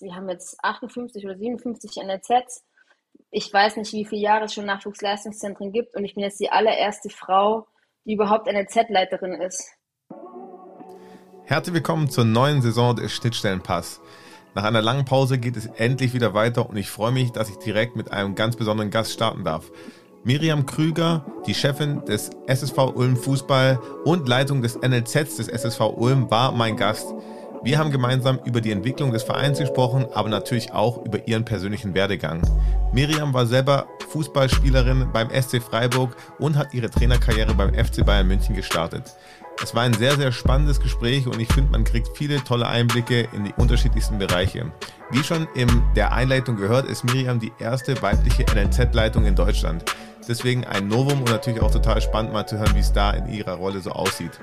wir haben jetzt 58 oder 57 NLZs. Ich weiß nicht, wie viele Jahre es schon Nachwuchsleistungszentren gibt und ich bin jetzt die allererste Frau, die überhaupt NLZ-Leiterin ist. Herzlich willkommen zur neuen Saison des Schnittstellenpass. Nach einer langen Pause geht es endlich wieder weiter und ich freue mich, dass ich direkt mit einem ganz besonderen Gast starten darf. Miriam Krüger, die Chefin des SSV Ulm Fußball und Leitung des NLZs des SSV Ulm, war mein Gast. Wir haben gemeinsam über die Entwicklung des Vereins gesprochen, aber natürlich auch über ihren persönlichen Werdegang. Miriam war selber Fußballspielerin beim SC Freiburg und hat ihre Trainerkarriere beim FC Bayern München gestartet. Es war ein sehr, sehr spannendes Gespräch und ich finde, man kriegt viele tolle Einblicke in die unterschiedlichsten Bereiche. Wie schon in der Einleitung gehört, ist Miriam die erste weibliche NLZ-Leitung in Deutschland. Deswegen ein Novum und natürlich auch total spannend mal zu hören, wie es da in ihrer Rolle so aussieht.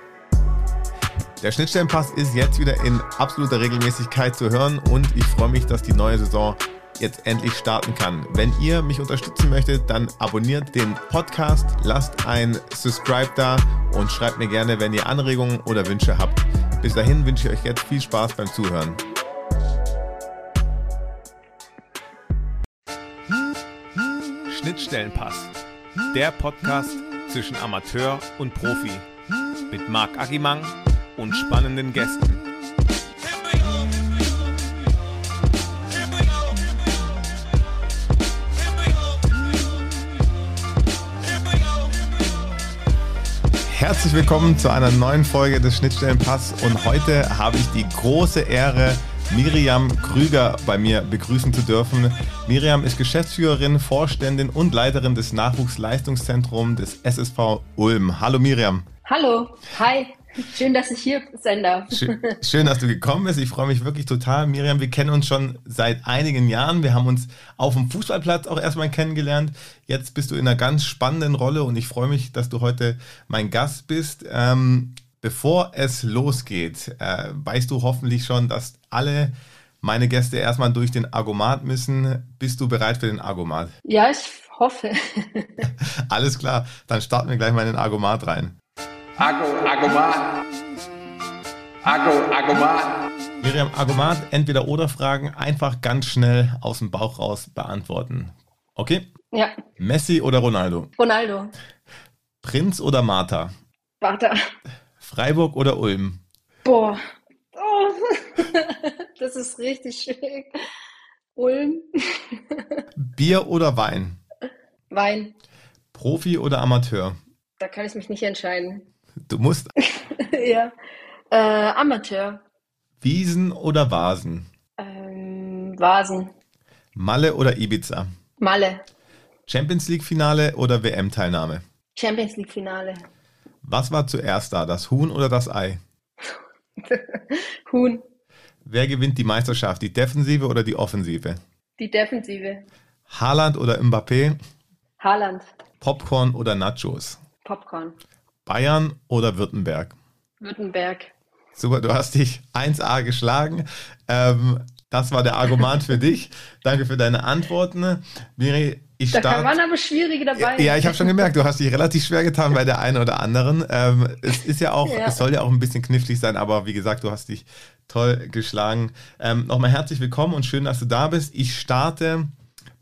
Der Schnittstellenpass ist jetzt wieder in absoluter Regelmäßigkeit zu hören und ich freue mich, dass die neue Saison jetzt endlich starten kann. Wenn ihr mich unterstützen möchtet, dann abonniert den Podcast, lasst ein Subscribe da und schreibt mir gerne, wenn ihr Anregungen oder Wünsche habt. Bis dahin wünsche ich euch jetzt viel Spaß beim Zuhören. Schnittstellenpass. Der Podcast zwischen Amateur und Profi. Mit Marc Agimang und spannenden Gästen. Herzlich willkommen zu einer neuen Folge des Schnittstellenpass und heute habe ich die große Ehre, Miriam Krüger bei mir begrüßen zu dürfen. Miriam ist Geschäftsführerin, Vorständin und Leiterin des Nachwuchsleistungszentrums des SSV Ulm. Hallo Miriam. Hallo, hi. Schön, dass ich hier sein darf. Schön, schön, dass du gekommen bist. Ich freue mich wirklich total. Miriam, wir kennen uns schon seit einigen Jahren. Wir haben uns auf dem Fußballplatz auch erstmal kennengelernt. Jetzt bist du in einer ganz spannenden Rolle und ich freue mich, dass du heute mein Gast bist. Ähm, bevor es losgeht, äh, weißt du hoffentlich schon, dass alle meine Gäste erstmal durch den Argomat müssen. Bist du bereit für den Argomat? Ja, ich hoffe. Alles klar, dann starten wir gleich mal in den Argomat rein. Argo, Argomat. Argo, Argomat. Miriam, Argomat, entweder oder Fragen einfach ganz schnell aus dem Bauch raus beantworten. Okay? Ja. Messi oder Ronaldo? Ronaldo. Prinz oder Martha? Warte. Freiburg oder Ulm? Boah. Oh. Das ist richtig schwierig. Ulm. Bier oder Wein? Wein. Profi oder Amateur? Da kann ich mich nicht entscheiden. Du musst ja. Äh, Amateur. Wiesen oder Vasen? Ähm, Vasen. Malle oder Ibiza? Malle. Champions League Finale oder WM-Teilnahme? Champions League Finale. Was war zuerst da, das Huhn oder das Ei? Huhn. Wer gewinnt die Meisterschaft, die Defensive oder die Offensive? Die Defensive. Haaland oder Mbappé? Haaland. Popcorn oder Nachos? Popcorn. Bayern oder Württemberg? Württemberg. Super, du hast dich 1A geschlagen. Ähm, das war der Argument für dich. Danke für deine Antworten. Miri, ich Da starte. waren aber schwierige dabei. Ja, ich habe schon gemerkt, du hast dich relativ schwer getan bei der einen oder anderen. Ähm, es ist ja auch, Ja. es soll ja auch ein bisschen knifflig sein, aber wie gesagt, du hast dich toll geschlagen. Ähm, Nochmal herzlich willkommen und schön, dass du da bist. Ich starte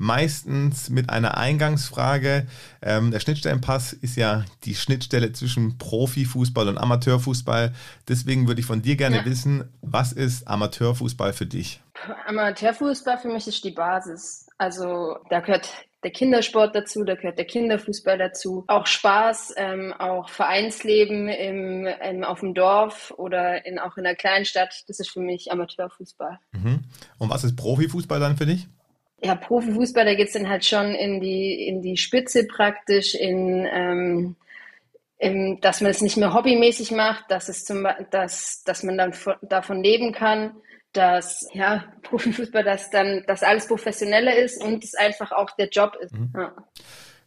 meistens mit einer Eingangsfrage. Ähm, der Schnittstellenpass ist ja die Schnittstelle zwischen Profifußball und Amateurfußball. Deswegen würde ich von dir gerne Ja. wissen, was ist Amateurfußball für dich? Amateurfußball für mich ist die Basis. Also da gehört der Kindersport dazu, da gehört der Kinderfußball dazu. Auch Spaß, ähm, auch Vereinsleben im, im, auf dem Dorf oder in, auch in der Kleinstadt. Das ist für mich Amateurfußball. Mhm. Und was ist Profifußball dann für dich? Ja, Profifußball, da geht's dann halt schon in die, in die Spitze praktisch, in, ähm, in, dass man es nicht mehr hobbymäßig macht, dass es zum, dass, dass man dann von, davon leben kann, dass, ja, Profifußball, dass dann, dass alles professioneller ist und es einfach auch der Job ist. Ja.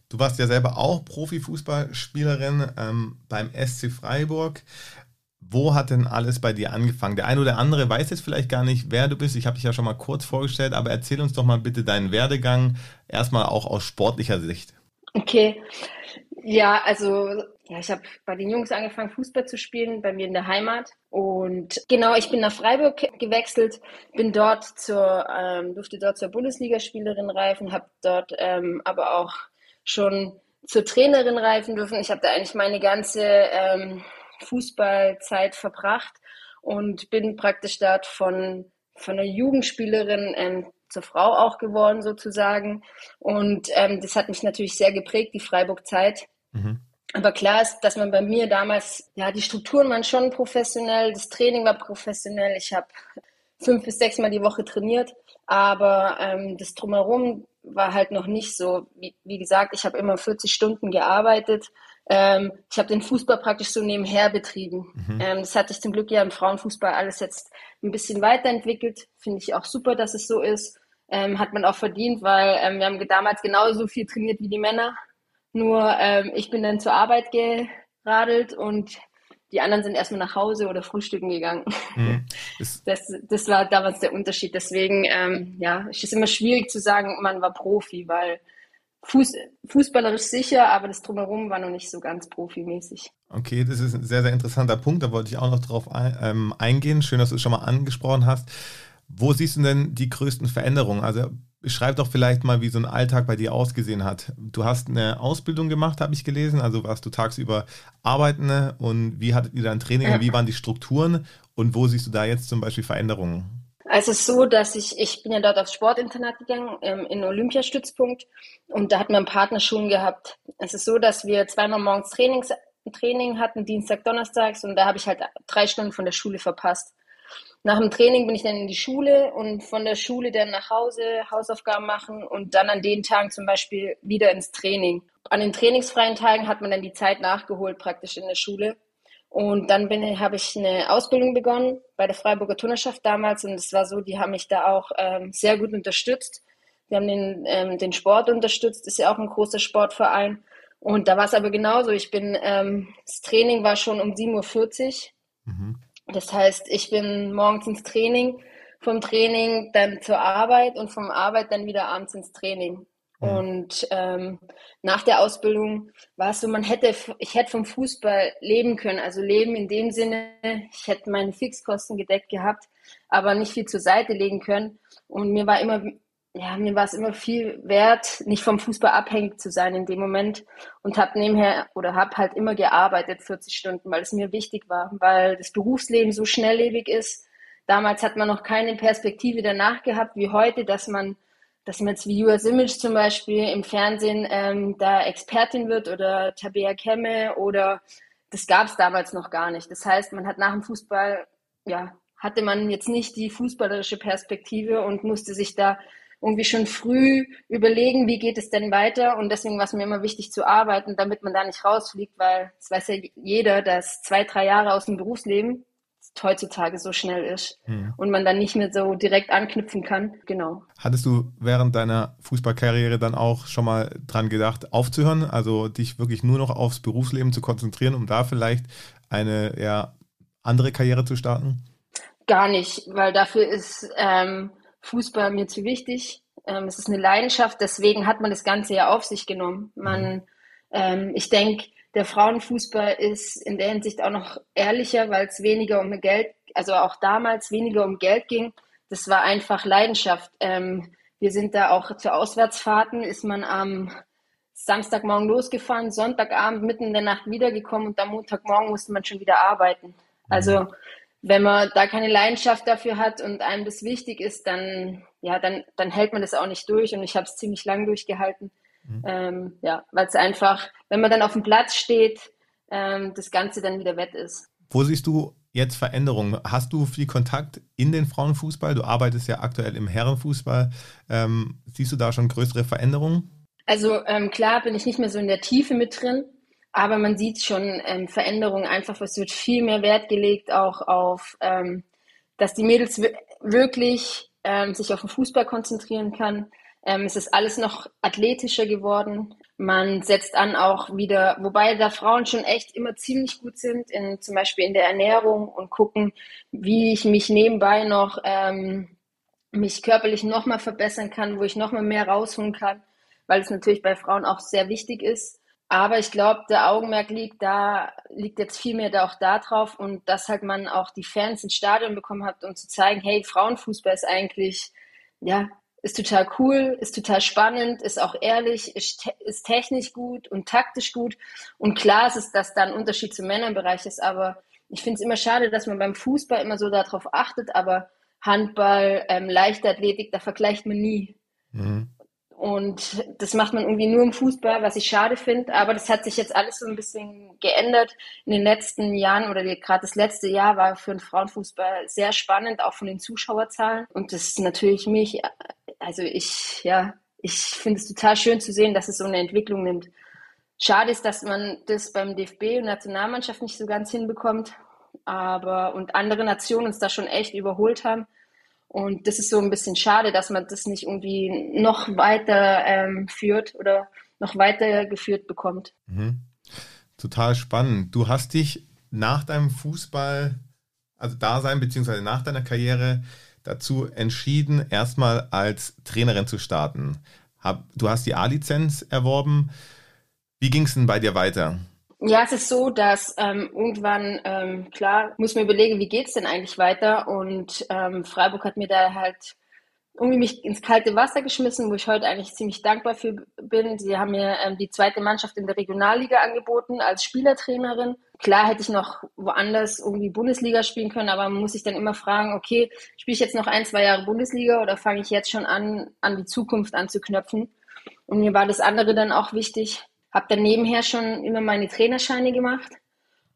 Du warst ja selber auch Profifußballspielerin ähm, beim SC Freiburg. Wo hat denn alles bei dir angefangen? Der eine oder andere weiß jetzt vielleicht gar nicht, wer du bist. Ich habe dich ja schon mal kurz vorgestellt, aber erzähl uns doch mal bitte deinen Werdegang, erstmal auch aus sportlicher Sicht. Okay. Ja, also ja, ich habe bei den Jungs angefangen, Fußball zu spielen, bei mir in der Heimat. Und genau, ich bin nach Freiburg gewechselt, bin dort zur, ähm, durfte dort zur Bundesligaspielerin reifen, habe dort ähm, aber auch schon zur Trainerin reifen dürfen. Ich habe da eigentlich meine ganze ähm, Fußballzeit verbracht und bin praktisch dort von, von einer Jugendspielerin ähm, zur Frau auch geworden sozusagen. Und ähm, das hat mich natürlich sehr geprägt, die Freiburg-Zeit. Mhm. Aber klar ist, dass man bei mir damals, ja, die Strukturen waren schon professionell, das Training war professionell. Ich habe fünf bis sechs Mal die Woche trainiert, aber ähm, das drumherum war halt noch nicht so. Wie, wie gesagt, ich habe immer 40 Stunden gearbeitet. Ähm, ich habe den Fußball praktisch so nebenher betrieben. Mhm. Ähm, das hat sich zum Glück ja im Frauenfußball alles jetzt ein bisschen weiterentwickelt. Finde ich auch super, dass es so ist. Ähm, hat man auch verdient, weil ähm, wir haben damals genauso viel trainiert wie die Männer. Nur ähm, ich bin dann zur Arbeit geradelt und die anderen sind erstmal nach Hause oder frühstücken gegangen. Mhm. Das, das war damals der Unterschied. Deswegen, ähm, ja, es ist immer schwierig zu sagen, man war Profi, weil Fuß, fußballerisch sicher, aber das Drumherum war noch nicht so ganz profimäßig. Okay, das ist ein sehr, sehr interessanter Punkt. Da wollte ich auch noch drauf ein, ähm, eingehen. Schön, dass du es schon mal angesprochen hast. Wo siehst du denn die größten Veränderungen? Also Beschreib doch vielleicht mal, wie so ein Alltag bei dir ausgesehen hat. Du hast eine Ausbildung gemacht, habe ich gelesen. Also warst du tagsüber arbeiten und wie hattet ihr dein Training ja. und wie waren die Strukturen und wo siehst du da jetzt zum Beispiel Veränderungen? Es ist so, dass ich, ich bin ja dort aufs Sportinternat gegangen, ähm, in Olympiastützpunkt und da hat man Partnerschulen gehabt. Es ist so, dass wir zweimal morgens Trainings, Training hatten, Dienstag, Donnerstags und da habe ich halt drei Stunden von der Schule verpasst. Nach dem Training bin ich dann in die Schule und von der Schule dann nach Hause Hausaufgaben machen und dann an den Tagen zum Beispiel wieder ins Training. An den trainingsfreien Tagen hat man dann die Zeit nachgeholt praktisch in der Schule. Und dann habe ich eine Ausbildung begonnen bei der Freiburger Turnerschaft damals und es war so, die haben mich da auch ähm, sehr gut unterstützt. Die haben den, ähm, den Sport unterstützt, ist ja auch ein großer Sportverein. Und da war es aber genauso. Ich bin, ähm, das Training war schon um 7.40 Uhr. Mhm. Das heißt, ich bin morgens ins Training, vom Training dann zur Arbeit und vom Arbeit dann wieder abends ins Training. Mhm. Und ähm, nach der Ausbildung war es so, man hätte, ich hätte vom Fußball leben können. Also leben in dem Sinne, ich hätte meine Fixkosten gedeckt gehabt, aber nicht viel zur Seite legen können. Und mir war immer ja, mir war es immer viel wert, nicht vom Fußball abhängig zu sein in dem Moment und habe nebenher oder habe halt immer gearbeitet 40 Stunden, weil es mir wichtig war, weil das Berufsleben so schnelllebig ist. Damals hat man noch keine Perspektive danach gehabt wie heute, dass man, dass man jetzt wie US Image zum Beispiel im Fernsehen ähm, da Expertin wird oder Tabea Kemme oder das gab es damals noch gar nicht. Das heißt, man hat nach dem Fußball ja hatte man jetzt nicht die fußballerische Perspektive und musste sich da irgendwie schon früh überlegen, wie geht es denn weiter. Und deswegen war es mir immer wichtig zu arbeiten, damit man da nicht rausfliegt, weil es weiß ja jeder, dass zwei, drei Jahre aus dem Berufsleben heutzutage so schnell ist hm. und man dann nicht mehr so direkt anknüpfen kann. Genau. Hattest du während deiner Fußballkarriere dann auch schon mal dran gedacht, aufzuhören, also dich wirklich nur noch aufs Berufsleben zu konzentrieren, um da vielleicht eine ja, andere Karriere zu starten? Gar nicht, weil dafür ist ähm, Fußball mir zu wichtig. Ähm, es ist eine Leidenschaft, deswegen hat man das Ganze ja auf sich genommen. Man, ähm, ich denke, der Frauenfußball ist in der Hinsicht auch noch ehrlicher, weil es weniger um Geld, also auch damals weniger um Geld ging. Das war einfach Leidenschaft. Ähm, wir sind da auch zu Auswärtsfahrten, ist man am Samstagmorgen losgefahren, Sonntagabend mitten in der Nacht wiedergekommen und am Montagmorgen musste man schon wieder arbeiten. Also wenn man da keine Leidenschaft dafür hat und einem das wichtig ist, dann, ja, dann, dann hält man das auch nicht durch. Und ich habe es ziemlich lang durchgehalten. Mhm. Ähm, ja, weil es einfach, wenn man dann auf dem Platz steht, ähm, das Ganze dann wieder wett ist. Wo siehst du jetzt Veränderungen? Hast du viel Kontakt in den Frauenfußball? Du arbeitest ja aktuell im Herrenfußball. Ähm, siehst du da schon größere Veränderungen? Also ähm, klar bin ich nicht mehr so in der Tiefe mit drin, aber man sieht schon ähm, Veränderungen einfach, es wird viel mehr Wert gelegt auch auf, ähm, dass die Mädels wirklich sich auf den Fußball konzentrieren kann. Ähm, es ist alles noch athletischer geworden. Man setzt an auch wieder, wobei da Frauen schon echt immer ziemlich gut sind, in, zum Beispiel in der Ernährung und gucken, wie ich mich nebenbei noch ähm, mich körperlich nochmal verbessern kann, wo ich nochmal mehr rausholen kann, weil es natürlich bei Frauen auch sehr wichtig ist Aber ich glaube, der Augenmerk liegt da, liegt jetzt viel mehr da auch da drauf und dass halt man auch die Fans ins Stadion bekommen hat, um zu zeigen, hey, Frauenfußball ist eigentlich, ja, ist total cool, ist total spannend, ist auch ehrlich, ist, ist technisch gut und taktisch gut. Und klar ist es, dass da ein Unterschied zum Männerbereich ist, aber ich finde es immer schade, dass man beim Fußball immer so darauf achtet, aber Handball, ähm, Leichtathletik, da vergleicht man nie. Mhm. Und das macht man irgendwie nur im Fußball, was ich schade finde. Aber das hat sich jetzt alles so ein bisschen geändert in den letzten Jahren oder gerade das letzte Jahr war für den Frauenfußball sehr spannend, auch von den Zuschauerzahlen. Und das ist natürlich mich, also ich, ja, ich finde es total schön zu sehen, dass es so eine Entwicklung nimmt. Schade ist, dass man das beim DFB und Nationalmannschaft nicht so ganz hinbekommt, aber und andere Nationen uns da schon echt überholt haben. Und das ist so ein bisschen schade, dass man das nicht irgendwie noch weiter ähm, führt oder noch weiter geführt bekommt. Mhm. Total spannend. Du hast dich nach deinem Fußball, also Dasein beziehungsweise nach deiner Karriere dazu entschieden, erstmal als Trainerin zu starten. du hast die A-Lizenz erworben. Wie ging es denn bei dir weiter? Ja, es ist so, dass ähm, irgendwann, ähm, klar, muss man überlegen, wie geht es denn eigentlich weiter? Und ähm, Freiburg hat mir da halt irgendwie mich ins kalte Wasser geschmissen, wo ich heute eigentlich ziemlich dankbar für bin. Sie haben mir ähm, die zweite Mannschaft in der Regionalliga angeboten als Spielertrainerin. Klar hätte ich noch woanders irgendwie Bundesliga spielen können, aber man muss sich dann immer fragen, okay, spiele ich jetzt noch ein, zwei Jahre Bundesliga oder fange ich jetzt schon an, an die Zukunft anzuknöpfen? Und mir war das andere dann auch wichtig, habe dann nebenher schon immer meine Trainerscheine gemacht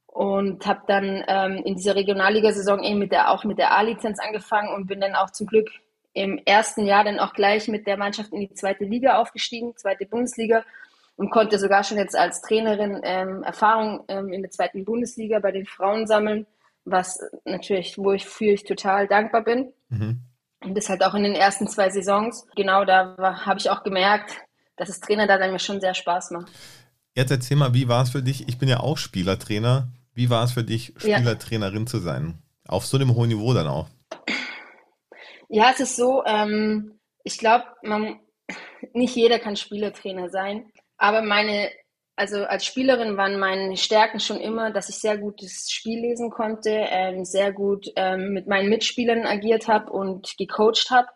und habe dann ähm, in dieser Regionalligasaison eben mit der, auch mit der A-Lizenz angefangen und bin dann auch zum Glück im ersten Jahr dann auch gleich mit der Mannschaft in die zweite Liga aufgestiegen, zweite Bundesliga und konnte sogar schon jetzt als Trainerin ähm, Erfahrung ähm, in der zweiten Bundesliga bei den Frauen sammeln, was natürlich, wo ich für ich total dankbar bin. Mhm. Und das halt auch in den ersten zwei Saisons. Genau da habe ich auch gemerkt, dass das Trainer da dann mir schon sehr Spaß macht. Jetzt erzähl mal, wie war es für dich? Ich bin ja auch Spielertrainer. Wie war es für dich, Spielertrainerin ja. zu sein? Auf so einem hohen Niveau dann auch? Ja, es ist so, ähm, ich glaube, nicht jeder kann Spielertrainer sein, aber meine, also als Spielerin waren meine Stärken schon immer, dass ich sehr gut das Spiel lesen konnte, ähm, sehr gut ähm, mit meinen Mitspielern agiert habe und gecoacht habe.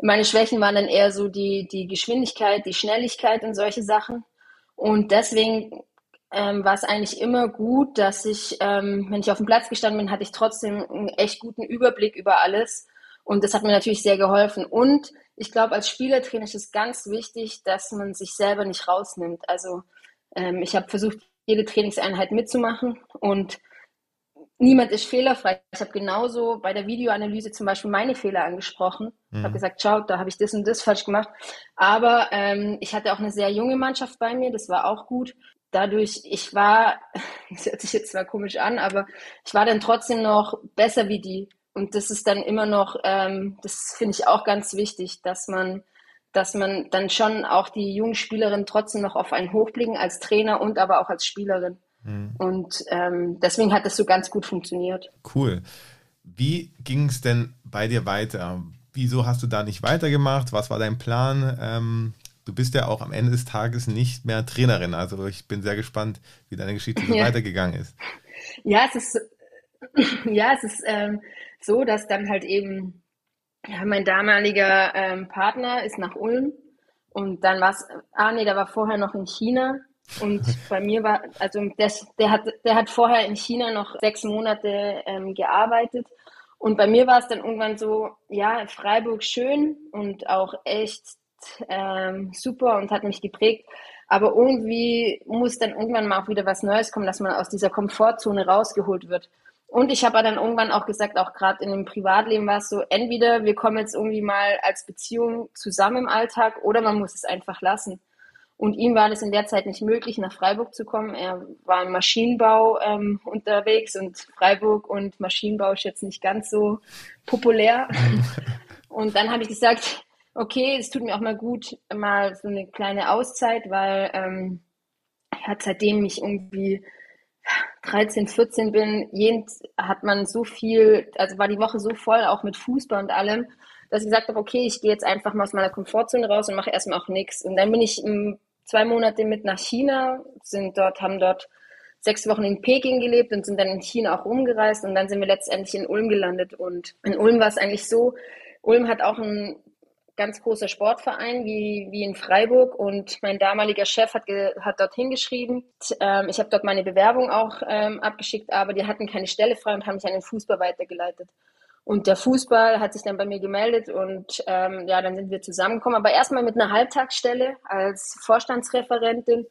Meine Schwächen waren dann eher so die, die Geschwindigkeit, die Schnelligkeit und solche Sachen. Und deswegen ähm, war es eigentlich immer gut, dass ich, ähm, wenn ich auf dem Platz gestanden bin, hatte ich trotzdem einen echt guten Überblick über alles. Und das hat mir natürlich sehr geholfen. Und ich glaube, als Spielertrainer ist es ganz wichtig, dass man sich selber nicht rausnimmt. Also ähm, ich habe versucht, jede Trainingseinheit mitzumachen und niemand ist fehlerfrei. Ich habe genauso bei der Videoanalyse zum Beispiel meine Fehler angesprochen. Mhm. habe gesagt, schau, da habe ich das und das falsch gemacht. Aber ähm, ich hatte auch eine sehr junge Mannschaft bei mir, das war auch gut. Dadurch, ich war, das hört sich jetzt zwar komisch an, aber ich war dann trotzdem noch besser wie die. Und das ist dann immer noch, ähm, das finde ich auch ganz wichtig, dass man, dass man dann schon auch die jungen Spielerinnen trotzdem noch auf einen hochblicken als Trainer und aber auch als Spielerin. Mhm. Und ähm, deswegen hat das so ganz gut funktioniert. Cool. Wie ging es denn bei dir weiter? Wieso hast du da nicht weitergemacht? Was war dein Plan? Ähm, du bist ja auch am Ende des Tages nicht mehr Trainerin. Also ich bin sehr gespannt, wie deine Geschichte so ja. weitergegangen ist. Ja, es ist, ja, es ist ähm, so, dass dann halt eben ja, mein damaliger ähm, Partner ist nach Ulm und dann war es, ah nee, der war vorher noch in China und bei mir war, also der, der, hat, der hat vorher in China noch sechs Monate ähm, gearbeitet. Und bei mir war es dann irgendwann so, ja, Freiburg schön und auch echt ähm, super und hat mich geprägt. Aber irgendwie muss dann irgendwann mal auch wieder was Neues kommen, dass man aus dieser Komfortzone rausgeholt wird. Und ich habe dann irgendwann auch gesagt, auch gerade in dem Privatleben war es so, entweder wir kommen jetzt irgendwie mal als Beziehung zusammen im Alltag oder man muss es einfach lassen. Und ihm war es in der Zeit nicht möglich, nach Freiburg zu kommen. Er war im Maschinenbau ähm, unterwegs und Freiburg und Maschinenbau ist jetzt nicht ganz so populär. und dann habe ich gesagt, okay, es tut mir auch mal gut, mal so eine kleine Auszeit, weil ähm, hat seitdem ich irgendwie 13, 14 bin, jeden, hat man so viel, also war die Woche so voll, auch mit Fußball und allem, dass ich gesagt habe, okay, ich gehe jetzt einfach mal aus meiner Komfortzone raus und mache erstmal auch nichts. Und dann bin ich zwei Monate mit nach China, sind dort, haben dort sechs Wochen in Peking gelebt und sind dann in China auch rumgereist und dann sind wir letztendlich in Ulm gelandet. Und in Ulm war es eigentlich so, Ulm hat auch einen ganz großer Sportverein wie, wie in Freiburg und mein damaliger Chef hat, hat dort hingeschrieben. Ähm, ich habe dort meine Bewerbung auch ähm, abgeschickt, aber die hatten keine Stelle frei und haben mich an den Fußball weitergeleitet. Und der Fußball hat sich dann bei mir gemeldet und ähm, ja, dann sind wir zusammengekommen. Aber erstmal mit einer Halbtagsstelle als Vorstandsreferentin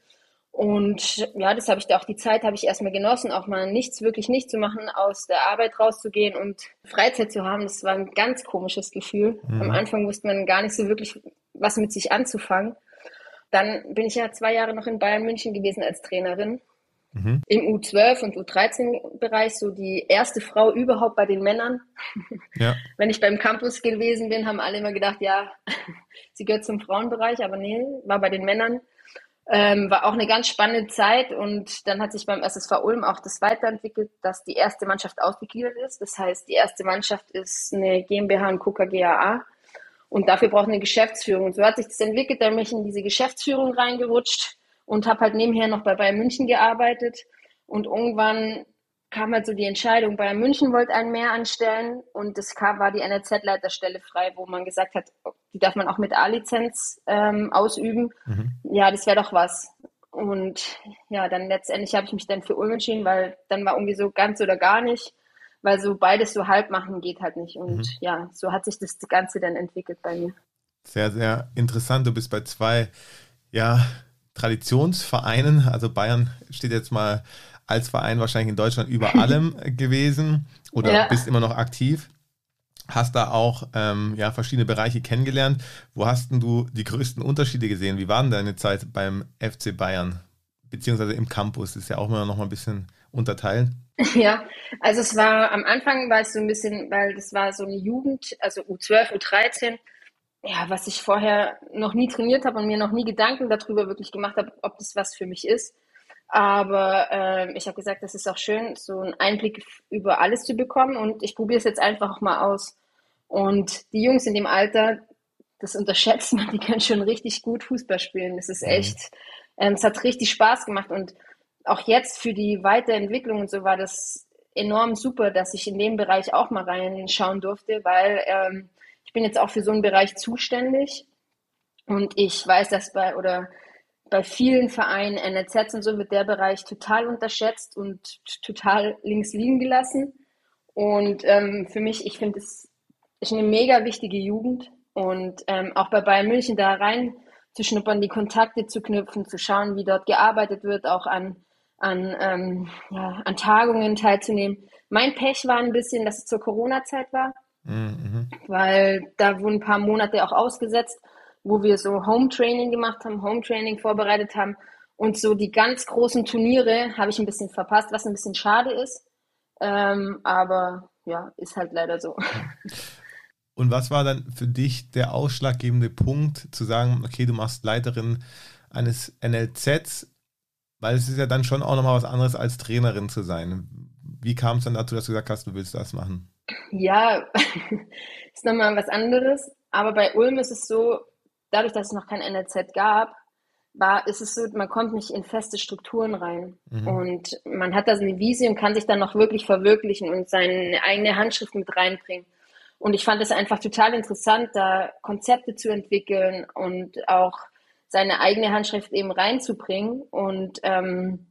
und ja, das habe ich da auch die Zeit habe ich erstmal genossen, auch mal nichts, wirklich nicht zu machen, aus der Arbeit rauszugehen und Freizeit zu haben. Das war ein ganz komisches Gefühl. Mhm. Am Anfang wusste man gar nicht so wirklich, was mit sich anzufangen. Dann bin ich ja zwei Jahre noch in Bayern München gewesen als Trainerin. Mhm. Im U12 und U13-Bereich, so die erste Frau überhaupt bei den Männern. Ja. Wenn ich beim Campus gewesen bin, haben alle immer gedacht, ja, sie gehört zum Frauenbereich, aber nee, war bei den Männern. Ähm, war auch eine ganz spannende Zeit und dann hat sich beim SSV Ulm auch das weiterentwickelt, dass die erste Mannschaft ausgegliedert ist. Das heißt, die erste Mannschaft ist eine GmbH und KUKA GAA und dafür braucht eine Geschäftsführung. Und so hat sich das entwickelt, da bin ich in diese Geschäftsführung reingerutscht und habe halt nebenher noch bei Bayern München gearbeitet und irgendwann kam halt so die Entscheidung, Bayern München wollte einen mehr anstellen und es kam, war die NRZ-Leiterstelle frei, wo man gesagt hat, die darf man auch mit A-Lizenz ähm, ausüben. Mhm. Ja, das wäre doch was. Und ja, dann letztendlich habe ich mich dann für Ulm entschieden, weil dann war irgendwie so ganz oder gar nicht, weil so beides so halb machen geht halt nicht. Und mhm. ja, so hat sich das Ganze dann entwickelt bei mir. Sehr, sehr interessant. Du bist bei zwei, ja, Traditionsvereinen, also Bayern steht jetzt mal als Verein wahrscheinlich in Deutschland über allem gewesen oder ja. bist immer noch aktiv. Hast da auch ähm, ja, verschiedene Bereiche kennengelernt. Wo hast denn du die größten Unterschiede gesehen? Wie war denn deine Zeit beim FC Bayern? Beziehungsweise im Campus, das ist ja auch immer noch mal ein bisschen unterteilt. Ja, also es war am Anfang war es so ein bisschen, weil das war so eine Jugend, also U12, U13, ja, was ich vorher noch nie trainiert habe und mir noch nie Gedanken darüber wirklich gemacht habe, ob das was für mich ist. Aber äh, ich habe gesagt, das ist auch schön, so einen Einblick über alles zu bekommen und ich probiere es jetzt einfach auch mal aus. Und die Jungs in dem Alter, das unterschätzt man, die können schon richtig gut Fußball spielen. Das ist mhm. echt, ähm, es hat richtig Spaß gemacht und auch jetzt für die Weiterentwicklung und so war das enorm super, dass ich in dem Bereich auch mal reinschauen durfte, weil ähm, ich bin jetzt auch für so einen Bereich zuständig und ich weiß, dass bei oder bei vielen Vereinen, NLZs und so, wird der Bereich total unterschätzt und total links liegen gelassen. Und ähm, für mich, ich finde, es ist eine mega wichtige Jugend. Und ähm, auch bei Bayern München da rein zu schnuppern, die Kontakte zu knüpfen, zu schauen, wie dort gearbeitet wird, auch an, an, ähm, ja, an Tagungen teilzunehmen. Mein Pech war ein bisschen, dass es zur Corona-Zeit war, mhm. weil da wurden ein paar Monate auch ausgesetzt wo wir so Home Training gemacht haben, Home Training vorbereitet haben. Und so die ganz großen Turniere habe ich ein bisschen verpasst, was ein bisschen schade ist. Ähm, aber ja, ist halt leider so. Und was war dann für dich der ausschlaggebende Punkt, zu sagen, okay, du machst Leiterin eines NLZs, weil es ist ja dann schon auch nochmal was anderes als Trainerin zu sein. Wie kam es dann dazu, dass du gesagt hast, du willst das machen? Ja, ist nochmal was anderes. Aber bei Ulm ist es so, dadurch, dass es noch kein NLZ gab, war, ist es so, man kommt nicht in feste Strukturen rein. Mhm. Und man hat da so eine Vision und kann sich dann noch wirklich verwirklichen und seine eigene Handschrift mit reinbringen. Und ich fand es einfach total interessant, da Konzepte zu entwickeln und auch seine eigene Handschrift eben reinzubringen. Und ähm,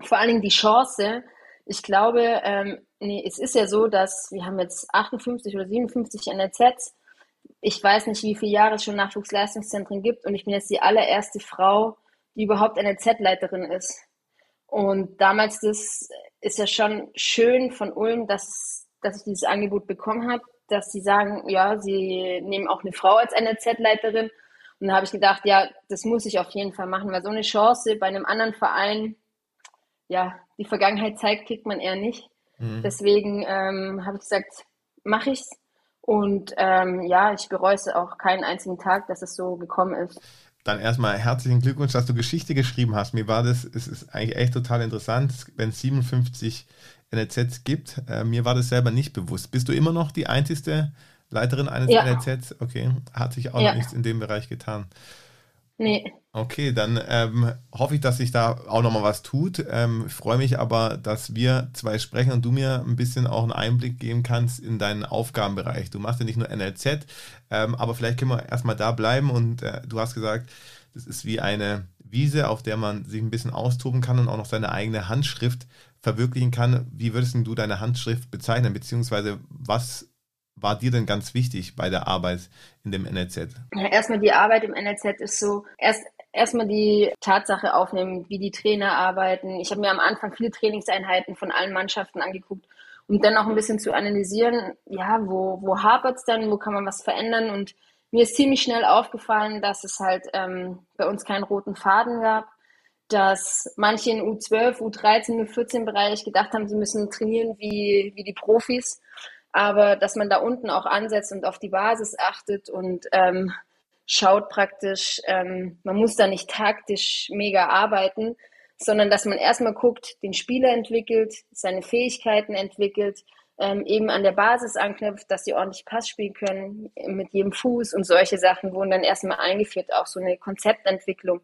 vor allen Dingen die Chance, ich glaube, ähm, nee, es ist ja so, dass wir haben jetzt 58 oder 57 NLZs ich weiß nicht, wie viele Jahre es schon Nachwuchsleistungszentren gibt und ich bin jetzt die allererste Frau, die überhaupt eine Z-Leiterin ist. Und damals das ist ja schon schön von Ulm, dass, dass ich dieses Angebot bekommen habe, dass sie sagen, ja, sie nehmen auch eine Frau als NLZ-Leiterin. Und da habe ich gedacht, ja, das muss ich auf jeden Fall machen, weil so eine Chance bei einem anderen Verein, ja, die Vergangenheit zeigt, kriegt man eher nicht. Mhm. Deswegen ähm, habe ich gesagt, mache ich's. Und ähm, ja, ich bereue es auch keinen einzigen Tag, dass es so gekommen ist. Dann erstmal herzlichen Glückwunsch, dass du Geschichte geschrieben hast. Mir war das, es ist eigentlich echt total interessant, wenn es 57 NLZs gibt. Äh, mir war das selber nicht bewusst. Bist du immer noch die einzige Leiterin eines ja. NLZs? Okay, hat sich auch ja. nichts in dem Bereich getan. Nee. Okay, dann ähm, hoffe ich, dass sich da auch nochmal was tut. Ähm, freue mich aber, dass wir zwei sprechen und du mir ein bisschen auch einen Einblick geben kannst in deinen Aufgabenbereich. Du machst ja nicht nur NLZ, ähm, aber vielleicht können wir erstmal da bleiben und äh, du hast gesagt, das ist wie eine Wiese, auf der man sich ein bisschen austoben kann und auch noch seine eigene Handschrift verwirklichen kann. Wie würdest du deine Handschrift bezeichnen, beziehungsweise was war dir denn ganz wichtig bei der Arbeit in dem NLZ? Erstmal die Arbeit im NLZ ist so, erst erstmal die Tatsache aufnehmen, wie die Trainer arbeiten. Ich habe mir am Anfang viele Trainingseinheiten von allen Mannschaften angeguckt, um dann auch ein bisschen zu analysieren, ja, wo, wo hapert es dann, wo kann man was verändern. Und mir ist ziemlich schnell aufgefallen, dass es halt ähm, bei uns keinen roten Faden gab, dass manche in U12, U13, U14 Bereich gedacht haben, sie müssen trainieren wie, wie die Profis, aber dass man da unten auch ansetzt und auf die Basis achtet und ähm, schaut praktisch, ähm, man muss da nicht taktisch mega arbeiten, sondern dass man erstmal guckt, den Spieler entwickelt, seine Fähigkeiten entwickelt, ähm, eben an der Basis anknüpft, dass sie ordentlich Pass spielen können mit jedem Fuß und solche Sachen wurden dann erstmal eingeführt, auch so eine Konzeptentwicklung.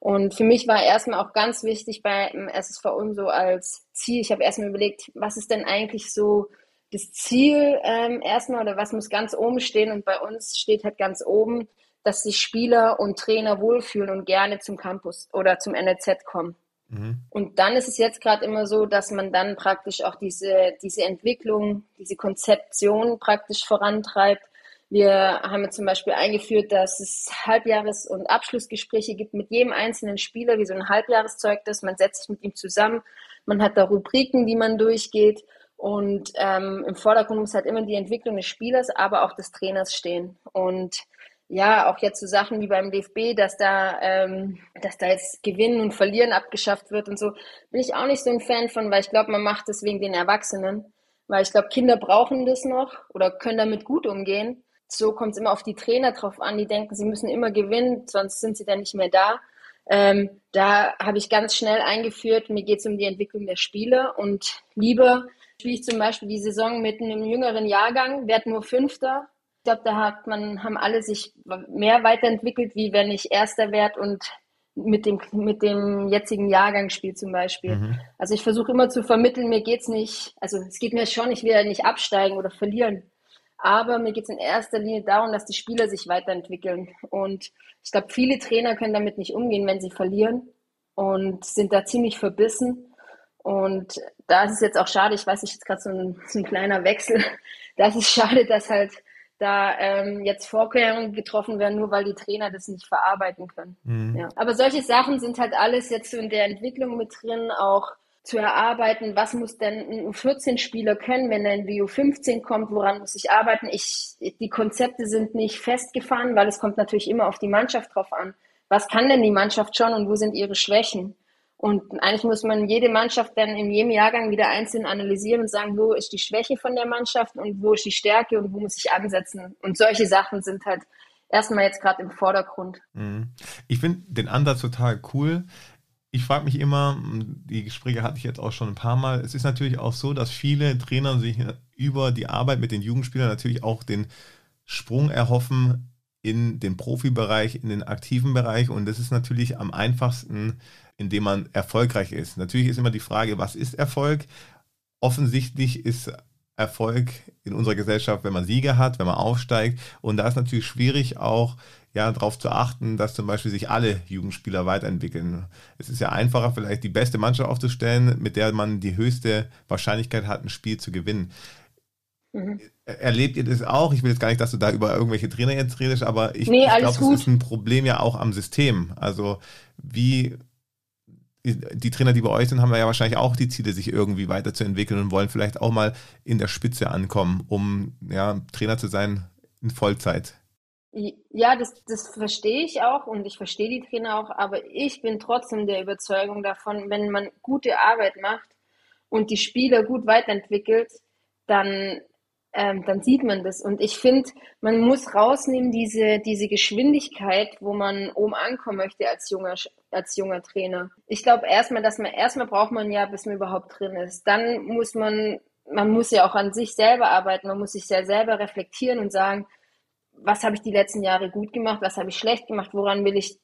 Und für mich war erstmal auch ganz wichtig beim SSV so als Ziel, ich habe erstmal überlegt, was ist denn eigentlich so das Ziel ähm, erstmal oder was muss ganz oben stehen und bei uns steht halt ganz oben, dass sich Spieler und Trainer wohlfühlen und gerne zum Campus oder zum NLZ kommen. Mhm. Und dann ist es jetzt gerade immer so, dass man dann praktisch auch diese, diese Entwicklung, diese Konzeption praktisch vorantreibt. Wir haben jetzt zum Beispiel eingeführt, dass es Halbjahres- und Abschlussgespräche gibt mit jedem einzelnen Spieler, wie so ein Halbjahreszeugnis. Man setzt sich mit ihm zusammen, man hat da Rubriken, die man durchgeht. Und ähm, im Vordergrund muss halt immer die Entwicklung des Spielers, aber auch des Trainers stehen. Und ja, auch jetzt so Sachen wie beim DFB, dass da, ähm, dass da jetzt Gewinnen und Verlieren abgeschafft wird und so, bin ich auch nicht so ein Fan von, weil ich glaube, man macht das wegen den Erwachsenen. Weil ich glaube, Kinder brauchen das noch oder können damit gut umgehen. So kommt es immer auf die Trainer drauf an, die denken, sie müssen immer gewinnen, sonst sind sie dann nicht mehr da. Ähm, da habe ich ganz schnell eingeführt, mir geht es um die Entwicklung der Spieler und lieber spiele ich zum Beispiel die Saison mit einem jüngeren Jahrgang, werde nur Fünfter ich glaube, da hat man, haben alle sich mehr weiterentwickelt, wie wenn ich Erster werde und mit dem, mit dem jetzigen Jahrgang spiele zum Beispiel. Mhm. Also ich versuche immer zu vermitteln, mir geht es nicht, also es geht mir schon, ich will ja nicht absteigen oder verlieren. Aber mir geht es in erster Linie darum, dass die Spieler sich weiterentwickeln. Und ich glaube, viele Trainer können damit nicht umgehen, wenn sie verlieren und sind da ziemlich verbissen. Und da ist es jetzt auch schade, ich weiß nicht, jetzt gerade so ein, so ein kleiner Wechsel. Da ist es schade, dass halt da ähm, jetzt Vorkehrungen getroffen werden, nur weil die Trainer das nicht verarbeiten können. Mhm. Ja. Aber solche Sachen sind halt alles jetzt so in der Entwicklung mit drin, auch zu erarbeiten, was muss denn ein U14-Spieler können, wenn er in die U15 kommt, woran muss ich arbeiten. Ich, die Konzepte sind nicht festgefahren, weil es kommt natürlich immer auf die Mannschaft drauf an. Was kann denn die Mannschaft schon und wo sind ihre Schwächen? Und eigentlich muss man jede Mannschaft dann in jedem Jahrgang wieder einzeln analysieren und sagen, wo ist die Schwäche von der Mannschaft und wo ist die Stärke und wo muss ich ansetzen. Und solche Sachen sind halt erstmal jetzt gerade im Vordergrund. Mhm. Ich finde den Ansatz total cool. Ich frage mich immer, die Gespräche hatte ich jetzt auch schon ein paar Mal, es ist natürlich auch so, dass viele Trainer sich über die Arbeit mit den Jugendspielern natürlich auch den Sprung erhoffen in den Profibereich, in den aktiven Bereich. Und das ist natürlich am einfachsten indem man erfolgreich ist. Natürlich ist immer die Frage, was ist Erfolg? Offensichtlich ist Erfolg in unserer Gesellschaft, wenn man Siege hat, wenn man aufsteigt. Und da ist natürlich schwierig auch ja, darauf zu achten, dass zum Beispiel sich alle Jugendspieler weiterentwickeln. Es ist ja einfacher, vielleicht die beste Mannschaft aufzustellen, mit der man die höchste Wahrscheinlichkeit hat, ein Spiel zu gewinnen. Mhm. Erlebt ihr das auch? Ich will jetzt gar nicht, dass du da über irgendwelche Trainer jetzt redest, aber ich, nee, ich glaube, es ist ein Problem ja auch am System. Also wie die Trainer, die bei euch sind, haben ja wahrscheinlich auch die Ziele, sich irgendwie weiterzuentwickeln und wollen vielleicht auch mal in der Spitze ankommen, um ja, Trainer zu sein in Vollzeit. Ja, das, das verstehe ich auch und ich verstehe die Trainer auch, aber ich bin trotzdem der Überzeugung davon, wenn man gute Arbeit macht und die Spieler gut weiterentwickelt, dann ähm, dann sieht man das. Und ich finde, man muss rausnehmen, diese, diese Geschwindigkeit, wo man oben ankommen möchte als junger, als junger Trainer. Ich glaube erstmal, dass man, erstmal braucht man ja, bis man überhaupt drin ist. Dann muss man, man muss ja auch an sich selber arbeiten, man muss sich sehr selber reflektieren und sagen, was habe ich die letzten Jahre gut gemacht, was habe ich schlecht gemacht, woran will ich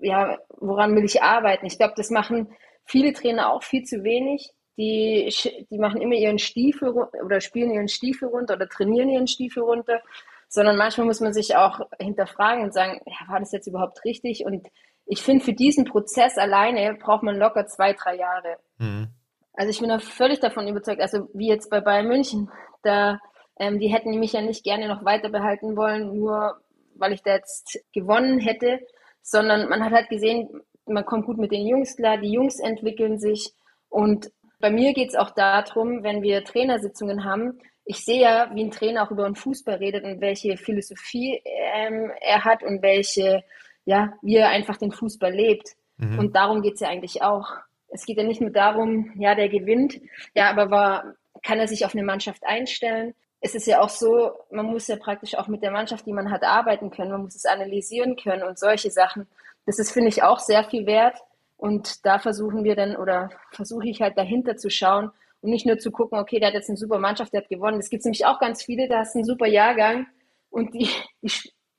ja, woran will ich arbeiten? Ich glaube, das machen viele Trainer auch viel zu wenig. Die, die machen immer ihren Stiefel oder spielen ihren Stiefel runter oder trainieren ihren Stiefel runter, sondern manchmal muss man sich auch hinterfragen und sagen, ja, war das jetzt überhaupt richtig? Und ich finde, für diesen Prozess alleine braucht man locker zwei, drei Jahre. Mhm. Also ich bin da völlig davon überzeugt, also wie jetzt bei Bayern München, da ähm, die hätten mich ja nicht gerne noch weiter behalten wollen, nur weil ich da jetzt gewonnen hätte, sondern man hat halt gesehen, man kommt gut mit den Jungs klar, die Jungs entwickeln sich und bei mir geht es auch darum, wenn wir Trainersitzungen haben, ich sehe ja, wie ein Trainer auch über den Fußball redet und welche Philosophie ähm, er hat und welche, ja, wie er einfach den Fußball lebt. Mhm. Und darum geht es ja eigentlich auch. Es geht ja nicht nur darum, ja, der gewinnt, ja, aber war, kann er sich auf eine Mannschaft einstellen? Es ist ja auch so, man muss ja praktisch auch mit der Mannschaft, die man hat, arbeiten können. Man muss es analysieren können und solche Sachen. Das ist, finde ich, auch sehr viel wert. Und da versuchen wir dann, oder versuche ich halt dahinter zu schauen und nicht nur zu gucken, okay, der hat jetzt eine super Mannschaft, der hat gewonnen. Es gibt nämlich auch ganz viele, da hast einen super Jahrgang und die, die,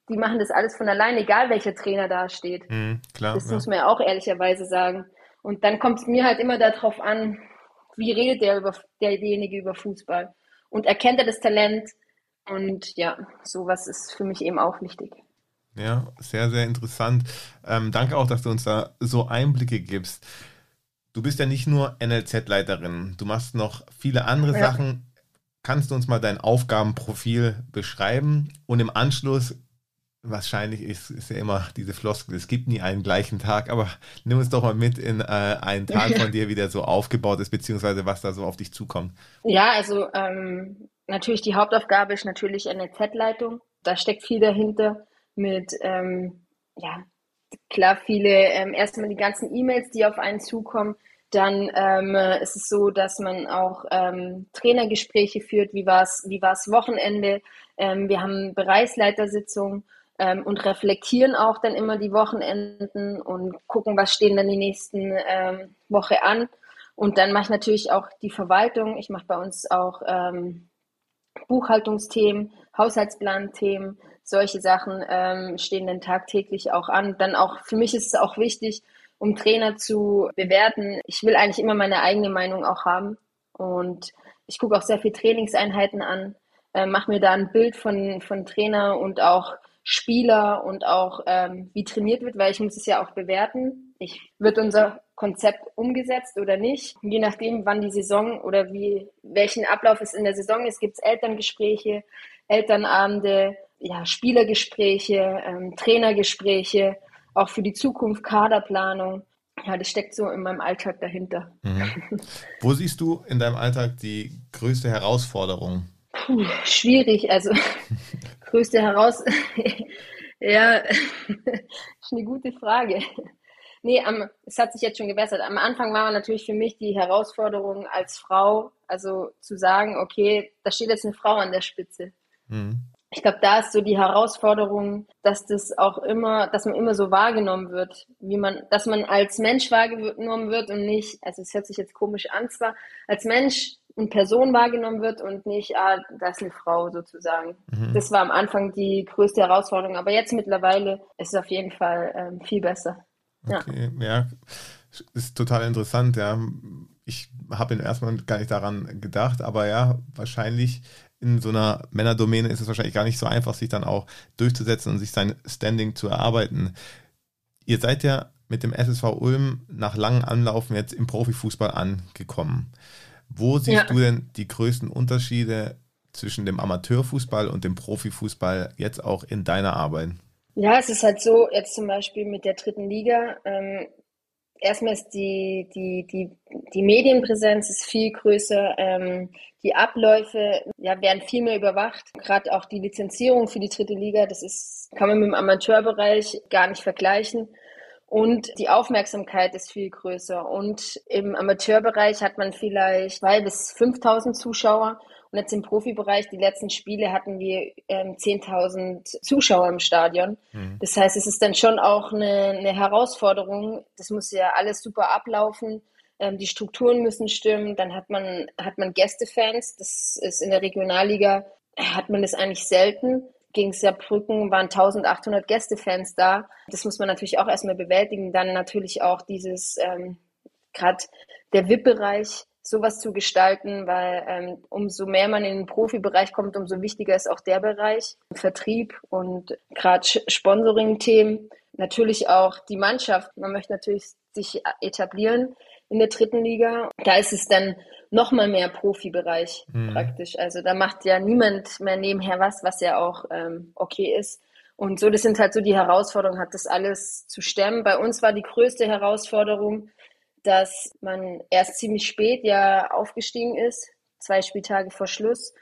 die machen das alles von allein, egal welcher Trainer da steht. Mhm, klar, das ja. muss man ja auch ehrlicherweise sagen. Und dann kommt es mir halt immer darauf an, wie redet der über, derjenige über Fußball und erkennt er das Talent und ja, sowas ist für mich eben auch wichtig. Ja, sehr, sehr interessant. Ähm, danke auch, dass du uns da so Einblicke gibst. Du bist ja nicht nur NLZ-Leiterin, du machst noch viele andere ja. Sachen. Kannst du uns mal dein Aufgabenprofil beschreiben? Und im Anschluss, wahrscheinlich ist, ist ja immer diese Floskel, es gibt nie einen gleichen Tag, aber nimm uns doch mal mit in äh, einen Tag von dir, wie der so aufgebaut ist, beziehungsweise was da so auf dich zukommt. Ja, also ähm, natürlich die Hauptaufgabe ist natürlich NLZ-Leitung. Da steckt viel dahinter mit ähm, ja, klar viele, ähm, erstmal die ganzen E-Mails, die auf einen zukommen. Dann ähm, ist es so, dass man auch ähm, Trainergespräche führt. Wie war es wie war's Wochenende? Ähm, wir haben Bereichsleitersitzungen ähm, und reflektieren auch dann immer die Wochenenden und gucken, was stehen dann die nächsten ähm, Woche an. Und dann mache ich natürlich auch die Verwaltung. Ich mache bei uns auch Buchhaltungsthemen, Haushaltsplanthemen, solche Sachen ähm, stehen dann tagtäglich auch an. Dann auch, für mich ist es auch wichtig, um Trainer zu bewerten. Ich will eigentlich immer meine eigene Meinung auch haben. Und ich gucke auch sehr viel Trainingseinheiten an, äh, mache mir da ein Bild von, von Trainer und auch Spieler und auch ähm, wie trainiert wird, weil ich muss es ja auch bewerten. Ich wird unser Konzept umgesetzt oder nicht. Je nachdem, wann die Saison oder wie welchen Ablauf es in der Saison ist, gibt es Elterngespräche, Elternabende, ja, Spielergespräche, ähm, Trainergespräche, auch für die Zukunft, Kaderplanung. Ja, das steckt so in meinem Alltag dahinter. Mhm. Wo siehst du in deinem Alltag die größte Herausforderung? Puh, schwierig, also größte Herausforderung. ja, ist eine gute Frage. Nee, am, es hat sich jetzt schon gebessert. Am Anfang war natürlich für mich die Herausforderung als Frau, also zu sagen, okay, da steht jetzt eine Frau an der Spitze. Mhm ich glaube, da ist so die Herausforderung, dass das auch immer, dass man immer so wahrgenommen wird, wie man, dass man als Mensch wahrgenommen wird und nicht, also es hört sich jetzt komisch an zwar, als Mensch und Person wahrgenommen wird und nicht, ah, das ist eine Frau sozusagen. Mhm. Das war am Anfang die größte Herausforderung, aber jetzt mittlerweile ist es auf jeden Fall ähm, viel besser. Okay, ja. ja, ist total interessant, ja. Ich habe erstmal gar nicht daran gedacht, aber ja, wahrscheinlich in so einer Männerdomäne ist es wahrscheinlich gar nicht so einfach, sich dann auch durchzusetzen und sich sein Standing zu erarbeiten. Ihr seid ja mit dem SSV Ulm nach langem Anlaufen jetzt im Profifußball angekommen. Wo siehst ja. du denn die größten Unterschiede zwischen dem Amateurfußball und dem Profifußball jetzt auch in deiner Arbeit? Ja, es ist halt so, jetzt zum Beispiel mit der dritten Liga, ähm, erstmal ist die, die, die, die Medienpräsenz ist viel größer. Ähm, die Abläufe ja, werden viel mehr überwacht. Gerade auch die Lizenzierung für die dritte Liga, das ist, kann man mit dem Amateurbereich gar nicht vergleichen. Und die Aufmerksamkeit ist viel größer. Und im Amateurbereich hat man vielleicht zwei bis 5.000 Zuschauer und jetzt im Profibereich, die letzten Spiele hatten wir ähm, 10.000 Zuschauer im Stadion. Mhm. Das heißt, es ist dann schon auch eine, eine Herausforderung. Das muss ja alles super ablaufen. Ähm, die Strukturen müssen stimmen. Dann hat man, hat man Gästefans. Das ist in der Regionalliga, hat man das eigentlich selten. gegen Saarbrücken waren 1800 Gästefans da. Das muss man natürlich auch erstmal bewältigen. Dann natürlich auch dieses, ähm, gerade der VIP-Bereich, sowas zu gestalten, weil ähm, umso mehr man in den Profibereich kommt, umso wichtiger ist auch der Bereich, Vertrieb und gerade Sponsoring-Themen. Natürlich auch die Mannschaft. Man möchte natürlich sich etablieren in der dritten Liga. Da ist es dann noch mal mehr Profibereich mhm. praktisch. Also da macht ja niemand mehr nebenher was, was ja auch ähm, okay ist. Und so, das sind halt so die Herausforderungen, hat das alles zu stemmen. Bei uns war die größte Herausforderung, dass man erst ziemlich spät ja aufgestiegen ist, zwei Spieltage vor Schluss.